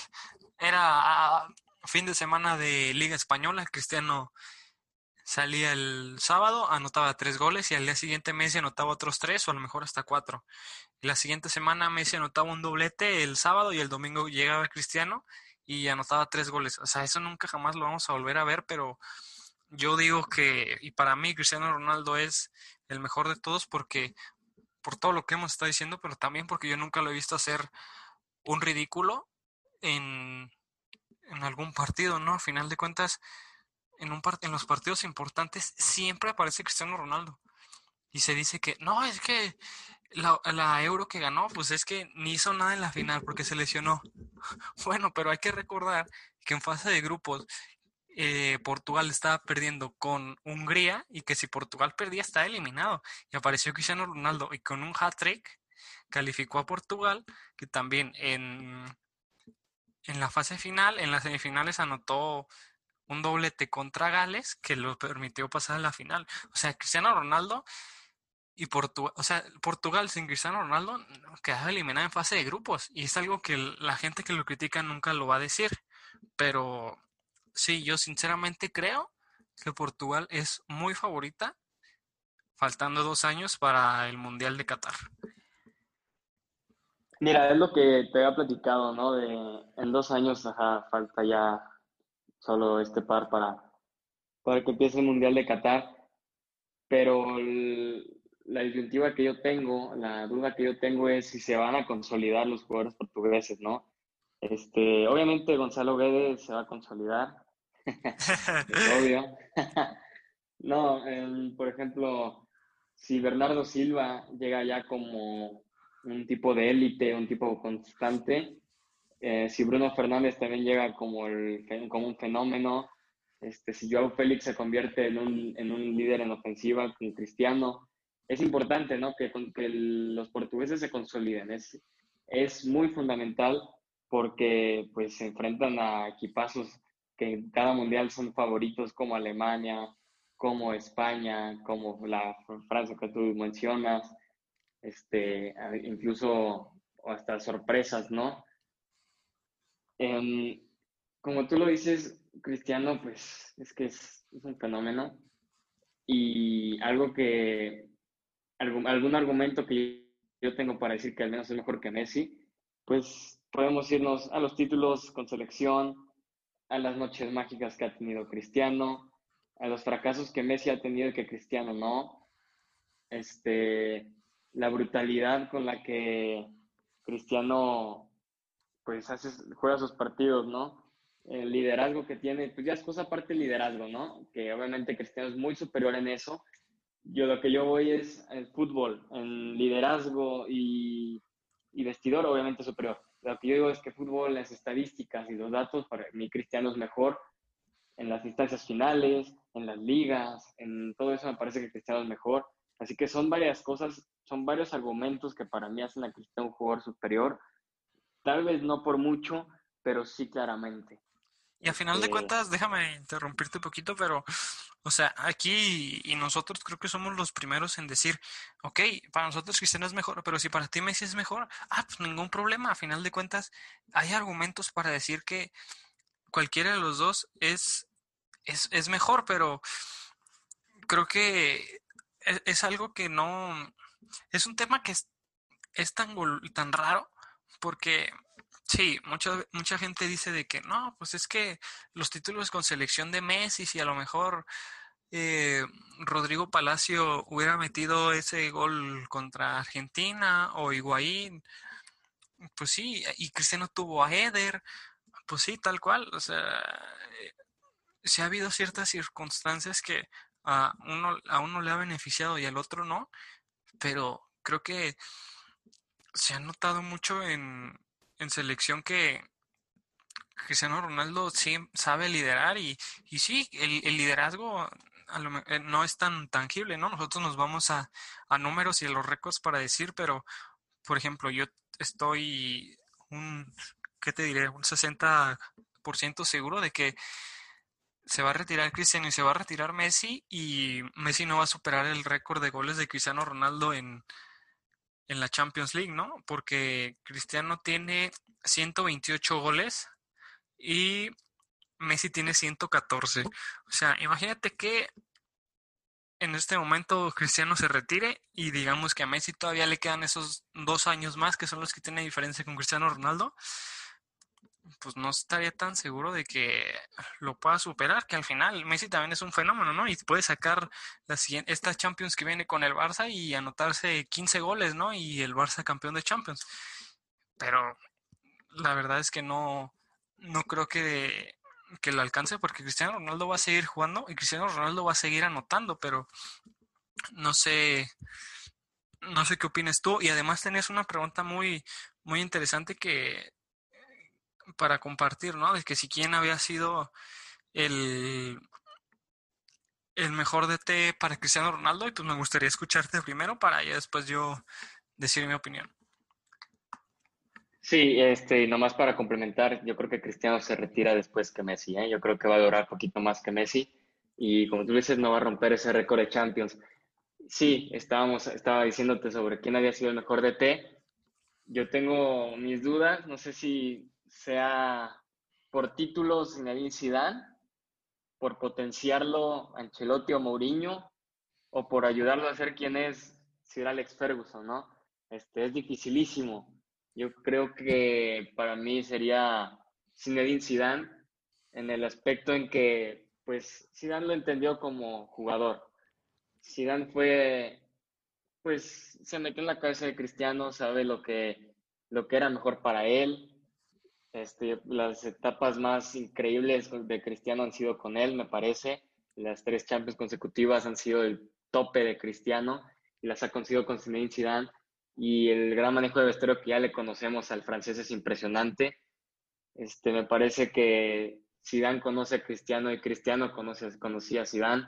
Speaker 1: era fin de semana de Liga Española, Cristiano salía el sábado, anotaba tres goles y al día siguiente Messi anotaba otros tres o a lo mejor hasta cuatro. La siguiente semana Messi anotaba un doblete el sábado y el domingo llegaba Cristiano y anotaba tres goles. O sea, eso nunca jamás lo vamos a volver a ver, pero yo digo que, y para mí Cristiano Ronaldo es el mejor de todos porque por todo lo que hemos estado diciendo, pero también porque yo nunca lo he visto hacer un ridículo en, en algún partido, ¿no? A final de cuentas, en, un en los partidos importantes siempre aparece Cristiano Ronaldo. Y se dice que, no, es que la, Euro que ganó, pues es que ni hizo nada en la final porque se lesionó. Bueno, pero hay que recordar que en fase de grupos eh, Portugal estaba perdiendo con Hungría y que si Portugal perdía estaba eliminado. Y apareció Cristiano Ronaldo y con un hat-trick calificó a Portugal, que también en, en la fase final, en las semifinales anotó un doblete contra Gales que lo permitió pasar a la final. O sea, Cristiano Ronaldo y Portugal, o sea, Portugal sin Cristiano Ronaldo quedaba eliminado en fase de grupos y es algo que la gente que lo critica nunca lo va a decir, pero sí, yo sinceramente creo que Portugal es muy favorita, faltando dos años para el Mundial de Qatar.
Speaker 2: Mira, es lo que te había platicado, ¿no? De en dos años, ajá, falta ya solo este par para, para que empiece el Mundial de Qatar. Pero el, la disyuntiva que yo tengo, la duda que yo tengo es si se van a consolidar los jugadores portugueses, ¿no? Este, obviamente Gonzalo Guedes se va a consolidar, obvio. no, por ejemplo, si Bernardo Silva llega ya como un tipo de élite, un tipo constante, eh, si Bruno Fernández también llega como, el, como un fenómeno, este, si Joao Félix se convierte en un, en un líder en ofensiva con Cristiano, es importante, ¿no? Que, que los portugueses se consoliden. Es, es muy fundamental porque pues se enfrentan a equipazos que en cada mundial son favoritos como Alemania, como España, como la Francia que tú mencionas, este, incluso hasta sorpresas, ¿no? Em, como tú lo dices, Cristiano, pues es que es, un fenómeno. Y algo que algún, algún argumento que yo tengo para decir que al menos es mejor que Messi, pues podemos irnos a los títulos con selección, a las noches mágicas que ha tenido Cristiano, a los fracasos que Messi ha tenido y que Cristiano no, este, la brutalidad con la que Cristiano pues juega sus partidos, ¿no? El liderazgo que tiene, pues ya es cosa aparte del liderazgo, ¿no? Que obviamente Cristiano es muy superior en eso, yo lo que yo voy es el fútbol, en liderazgo y, y, vestidor, obviamente superior. Lo que yo digo es que fútbol, las estadísticas y los datos, para mí Cristiano es mejor en las instancias finales, en las ligas, en todo eso me parece que Cristiano es mejor. Así que son varias cosas, son varios argumentos que para mí hacen a Cristiano un jugador superior. Tal vez no por mucho, pero sí claramente.
Speaker 1: Y a final de este cuentas, déjame interrumpirte un poquito, pero o sea, aquí y nosotros creo que somos los primeros en decir, ok, para nosotros Cristiano es mejor, pero si para ti Messi es mejor, ah, pues ningún problema. A final de cuentas, hay argumentos para decir que cualquiera de los dos es, es, es mejor, pero creo que es, es, algo que no, es un tema que es, es tan, tan raro porque Sí, mucha, mucha gente dice de que no, pues es que los títulos con selección de Messi, si a lo mejor eh, Rodrigo Palacio hubiera metido ese gol contra Argentina o Higuaín, pues sí, y Cristiano tuvo a Eder, pues sí, tal cual, o sea, eh, sí ha habido ciertas circunstancias que a uno, a uno le ha beneficiado y al otro no, pero creo que se ha notado mucho en, en selección que Cristiano Ronaldo sí sabe liderar y, y sí, el, el liderazgo eh, no es tan tangible, ¿no? Nosotros nos vamos a, a números y a los récords para decir, pero, por ejemplo, yo estoy un, ¿qué te diré? Un 60% seguro de que se va a retirar Cristiano y se va a retirar Messi y Messi no va a superar el récord de goles de Cristiano Ronaldo en, en la Champions League, ¿no? Porque Cristiano tiene 128 goles y Messi tiene 114. O sea, imagínate que en este momento Cristiano se retire y digamos que a Messi todavía le quedan esos dos años más que son los que tiene diferencia con Cristiano Ronaldo pues no estaría tan seguro de que lo pueda superar, que al final Messi también es un fenómeno, ¿no? Y puede sacar la siguiente, esta Champions que viene con el Barça y anotarse 15 goles, ¿no? Y el Barça campeón de Champions. Pero la verdad es que no, no creo que, que lo alcance porque Cristiano Ronaldo va a seguir jugando y Cristiano Ronaldo va a seguir anotando, pero no sé, no sé qué opinas tú. Y además tenías una pregunta muy, muy interesante que para compartir, ¿no? De que si quién había sido el, el mejor DT para Cristiano Ronaldo. Y pues me gustaría escucharte primero para ya después yo decir mi opinión.
Speaker 2: Sí, este, nomás para complementar, yo creo que Cristiano se retira después que Messi, ¿eh? Yo creo que va a durar poquito más que Messi y como tú dices, no va a romper ese récord de Champions. Sí, estábamos, estaba diciéndote sobre quién había sido el mejor DT. Yo tengo mis dudas, no sé si sea por títulos Zinedine Zidane, por potenciarlo Ancelotti o Mourinho, o por ayudarlo a ser quien es Sir Alex Ferguson, ¿no? Este, es dificilísimo. Yo creo que para mí sería Zinedine Zidane en el aspecto en que, pues, Zidane lo entendió como jugador. Zidane fue, pues, se metió en la cabeza de Cristiano, sabe lo que, lo que era mejor para él. Este, las etapas más increíbles de Cristiano han sido con él, me parece. Las tres Champions consecutivas han sido el tope de Cristiano y las ha conseguido con Zinedine Zidane y el gran manejo de vestuario que ya le conocemos al francés es impresionante. Este, me parece que Zidane conoce a Cristiano y Cristiano conoce, conocía a Zidane.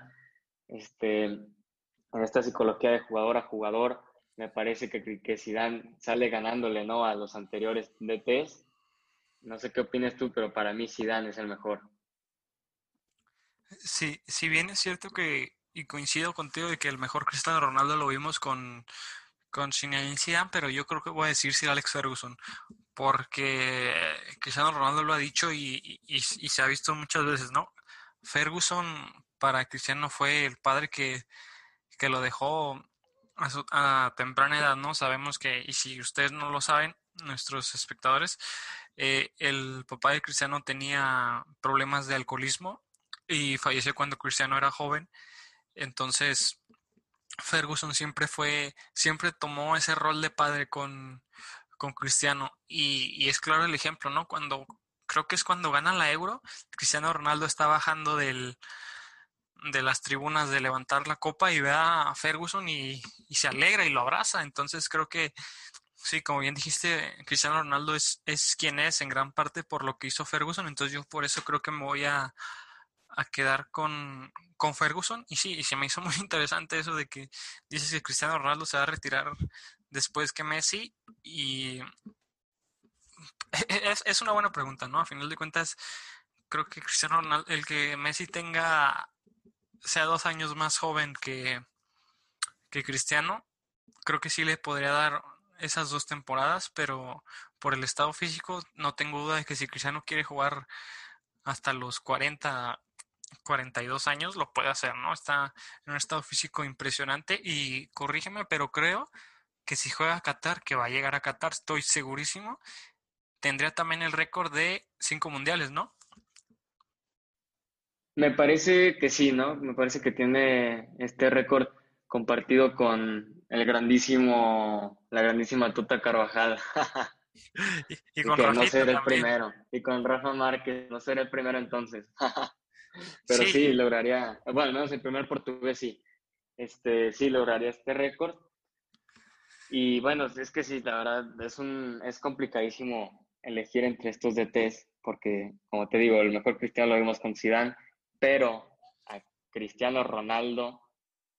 Speaker 2: Este, en esta psicología de jugador a jugador, me parece que, que Zidane sale ganándole ¿no? a los anteriores DTs. No sé qué opinas tú, pero para mí Zidane es el mejor.
Speaker 1: Sí, si bien es cierto que, y coincido contigo de que el mejor Cristiano Ronaldo lo vimos con con Zinedine Zidane, pero yo creo que voy a decir Sir Alex Ferguson, porque Cristiano Ronaldo lo ha dicho y, se ha visto muchas veces, ¿no? Ferguson para Cristiano fue el padre que, lo dejó a, temprana edad, ¿no? Sabemos que, y si ustedes no lo saben, nuestros espectadores, eh, el papá de Cristiano tenía problemas de alcoholismo y falleció cuando Cristiano era joven. Entonces, Ferguson siempre fue, siempre tomó ese rol de padre con, con Cristiano y, es claro el ejemplo, ¿no? Cuando, creo que es cuando gana la Euro, Cristiano Ronaldo está bajando del, de las tribunas de levantar la copa y ve a Ferguson y, se alegra y lo abraza. Entonces creo que, sí, como bien dijiste, Cristiano Ronaldo es, es quien es en gran parte por lo que hizo Ferguson. Entonces yo por eso creo que me voy a, a quedar con, con Ferguson. Y sí, y se me hizo muy interesante eso de que dices que Cristiano Ronaldo se va a retirar después que Messi. Y es, es una buena pregunta, ¿no? A final de cuentas, creo que Cristiano Ronaldo, el que Messi tenga, sea dos años más joven que, que Cristiano, creo que sí le podría dar esas dos temporadas, pero por el estado físico no tengo duda de que si Cristiano quiere jugar hasta los 40 42 años lo puede hacer, ¿no? Está en un estado físico impresionante y corrígeme, pero creo que si juega a Qatar, que va a llegar a Qatar, estoy segurísimo, tendría también el récord de cinco mundiales, ¿no?
Speaker 2: Me parece que sí, ¿no? Me parece que tiene este récord compartido con el grandísimo, la grandísima Tuta Carvajal. y, con que no ser el primero. Y con Rafa Márquez, no ser el primero entonces. Pero sí. lograría, bueno, al menos el primer portugués sí, este, sí lograría este récord. Y bueno, es que sí, la verdad, es, un, es complicadísimo elegir entre estos DTs, porque, como te digo, el mejor Cristiano lo vimos con Zidane, pero a Cristiano Ronaldo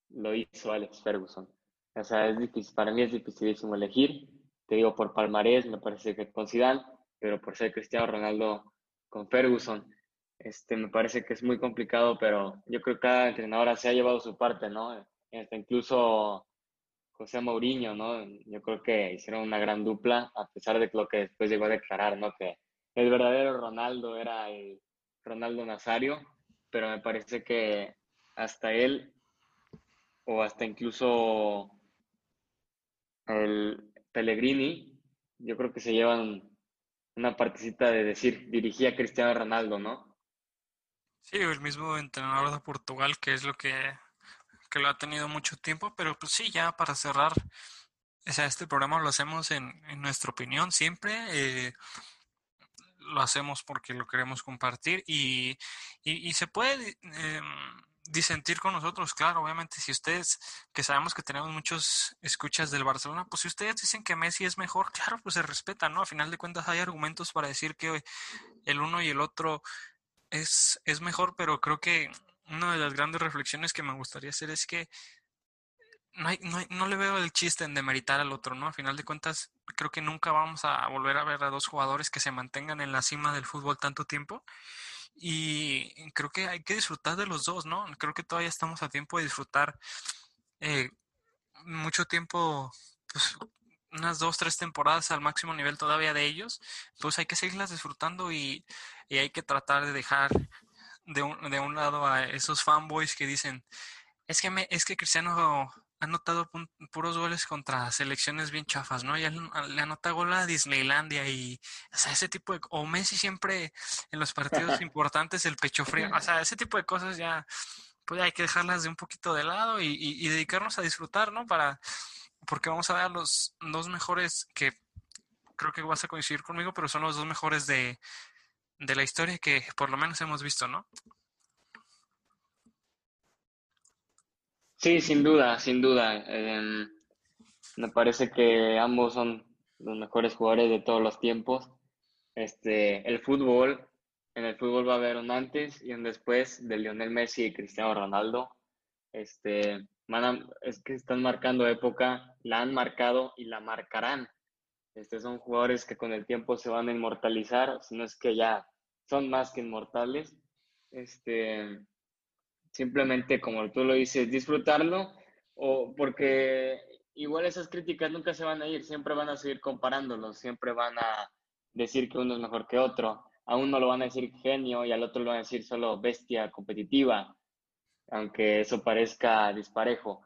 Speaker 2: lo hizo Alex Ferguson. O sea, es difícil, para mí es dificilísimo elegir. Te digo, por palmarés me parece que con Zidane, pero por ser Cristiano Ronaldo con Ferguson. Este, me parece que es muy complicado, pero yo creo que cada entrenador se ha llevado su parte, ¿no? Este, incluso José Mourinho, ¿no? Yo creo que hicieron una gran dupla, a pesar de lo que después llegó a declarar, ¿no? Que el verdadero Ronaldo era el Ronaldo Nazario, pero me parece que hasta él, o hasta incluso el Pellegrini, yo creo que se llevan una partecita de decir, dirigía a Cristiano Ronaldo, ¿no?
Speaker 1: Sí, el mismo entrenador de Portugal, que es lo que, lo ha tenido mucho tiempo, pero pues sí, ya para cerrar, este programa lo hacemos en, nuestra opinión siempre, eh, lo hacemos porque lo queremos compartir y, y, se puede em, disentir con nosotros, claro, obviamente, si ustedes, que sabemos que tenemos muchos escuchas del Barcelona, pues si ustedes dicen que Messi es mejor, claro, pues se respeta, ¿no? A final de cuentas hay argumentos para decir que el uno y el otro es, es mejor, pero creo que una de las grandes reflexiones que me gustaría hacer es que no, hay, no, no, le veo el chiste en demeritar al otro, ¿no? A final de cuentas, creo que nunca vamos a volver a ver a dos jugadores que se mantengan en la cima del fútbol tanto tiempo. Y creo que hay que disfrutar de los dos, ¿no? Creo que todavía estamos a tiempo de disfrutar eh, mucho tiempo, pues unas dos, tres temporadas al máximo nivel todavía de ellos. Pues hay que seguirlas disfrutando y, y hay que tratar de dejar de un, de un lado a esos fanboys que dicen, es que, me, es que Cristiano anotado puros goles contra selecciones bien chafas, ¿no? Ya le anota gol a Disneylandia y, o sea, ese tipo de... O Messi siempre en los partidos importantes el pecho frío, o sea, ese tipo de cosas ya, pues hay que dejarlas de un poquito de lado y, y, y dedicarnos a disfrutar, ¿no? Para, porque vamos a ver los dos mejores que creo que vas a coincidir conmigo, pero son los dos mejores de, de la historia que por lo menos hemos visto, ¿no?
Speaker 2: Sí, sin duda, sin duda. Eh, me parece que ambos son los mejores jugadores de todos los tiempos. Este, el fútbol, en el fútbol va a haber un antes y un después de Lionel Messi y Cristiano Ronaldo. Este, van a, es que están marcando época, la han marcado y la marcarán. Este, son jugadores que con el tiempo se van a inmortalizar, si no es que ya son más que inmortales. Este, simplemente, como tú lo dices, disfrutarlo, o porque igual esas críticas nunca se van a ir, siempre van a seguir comparándolos, siempre van a decir que uno es mejor que otro. A uno lo van a decir genio y al otro lo van a decir solo bestia competitiva, aunque eso parezca disparejo.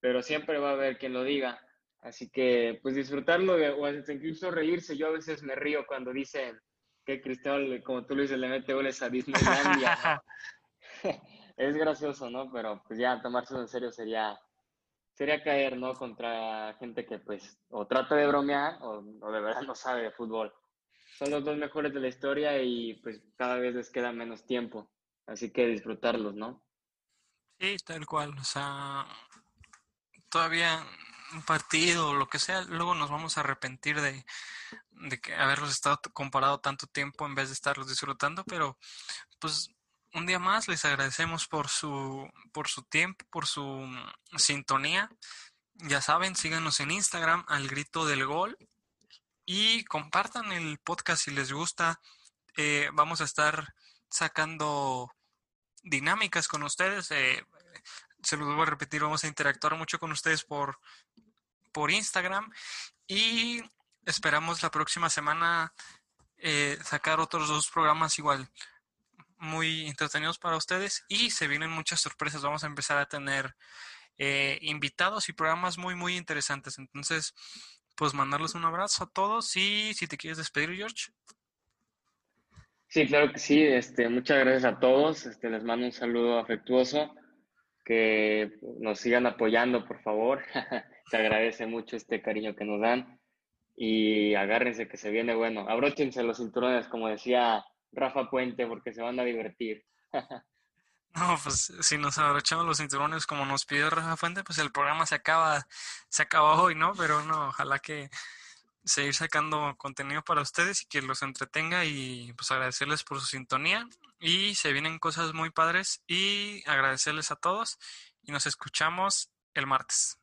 Speaker 2: Pero siempre va a haber quien lo diga. Así que, pues disfrutarlo o incluso reírse. Yo a veces me río cuando dicen que Cristiano, como tú lo dices, le mete goles a Disneylandia. es gracioso, ¿no? Pero pues ya tomárselo en serio sería, sería caer, ¿no? Contra gente que pues o trata de bromear o, de verdad no sabe de fútbol. Son los dos mejores de la historia y pues cada vez les queda menos tiempo. Así que disfrutarlos, ¿no?
Speaker 1: Sí, tal cual. O sea, todavía un partido o lo que sea, luego nos vamos a arrepentir de, de que haberlos estado comparado tanto tiempo en vez de estarlos disfrutando, pero pues un día más les agradecemos por su, por su tiempo, por su sintonía. Ya saben, síganos en Instagram al grito del gol y compartan el podcast si les gusta. Eh, vamos a estar sacando dinámicas con ustedes. Eh, se los voy a repetir, vamos a interactuar mucho con ustedes por, por Instagram y esperamos la próxima semana eh, sacar otros dos programas igual muy entretenidos para ustedes y se vienen muchas sorpresas. Vamos a empezar a tener eh, invitados y programas muy, muy interesantes. Entonces, pues mandarles un abrazo a todos y si te quieres despedir, George.
Speaker 2: Sí, claro que sí. Este, muchas gracias a todos. Este, les mando un saludo afectuoso. Que nos sigan apoyando, por favor. se agradece mucho este cariño que nos dan. Y agárrense que se viene bueno. Abróchense los cinturones, como decía Rafa Puente porque se van a divertir.
Speaker 1: No, pues si nos abrochamos los cinturones como nos pide Rafa Fuente, pues el programa se acaba, se acaba hoy, ¿no? Pero no, ojalá que seguir sacando contenido para ustedes y que los entretenga y pues agradecerles por su sintonía y se vienen cosas muy padres y agradecerles a todos y nos escuchamos el martes.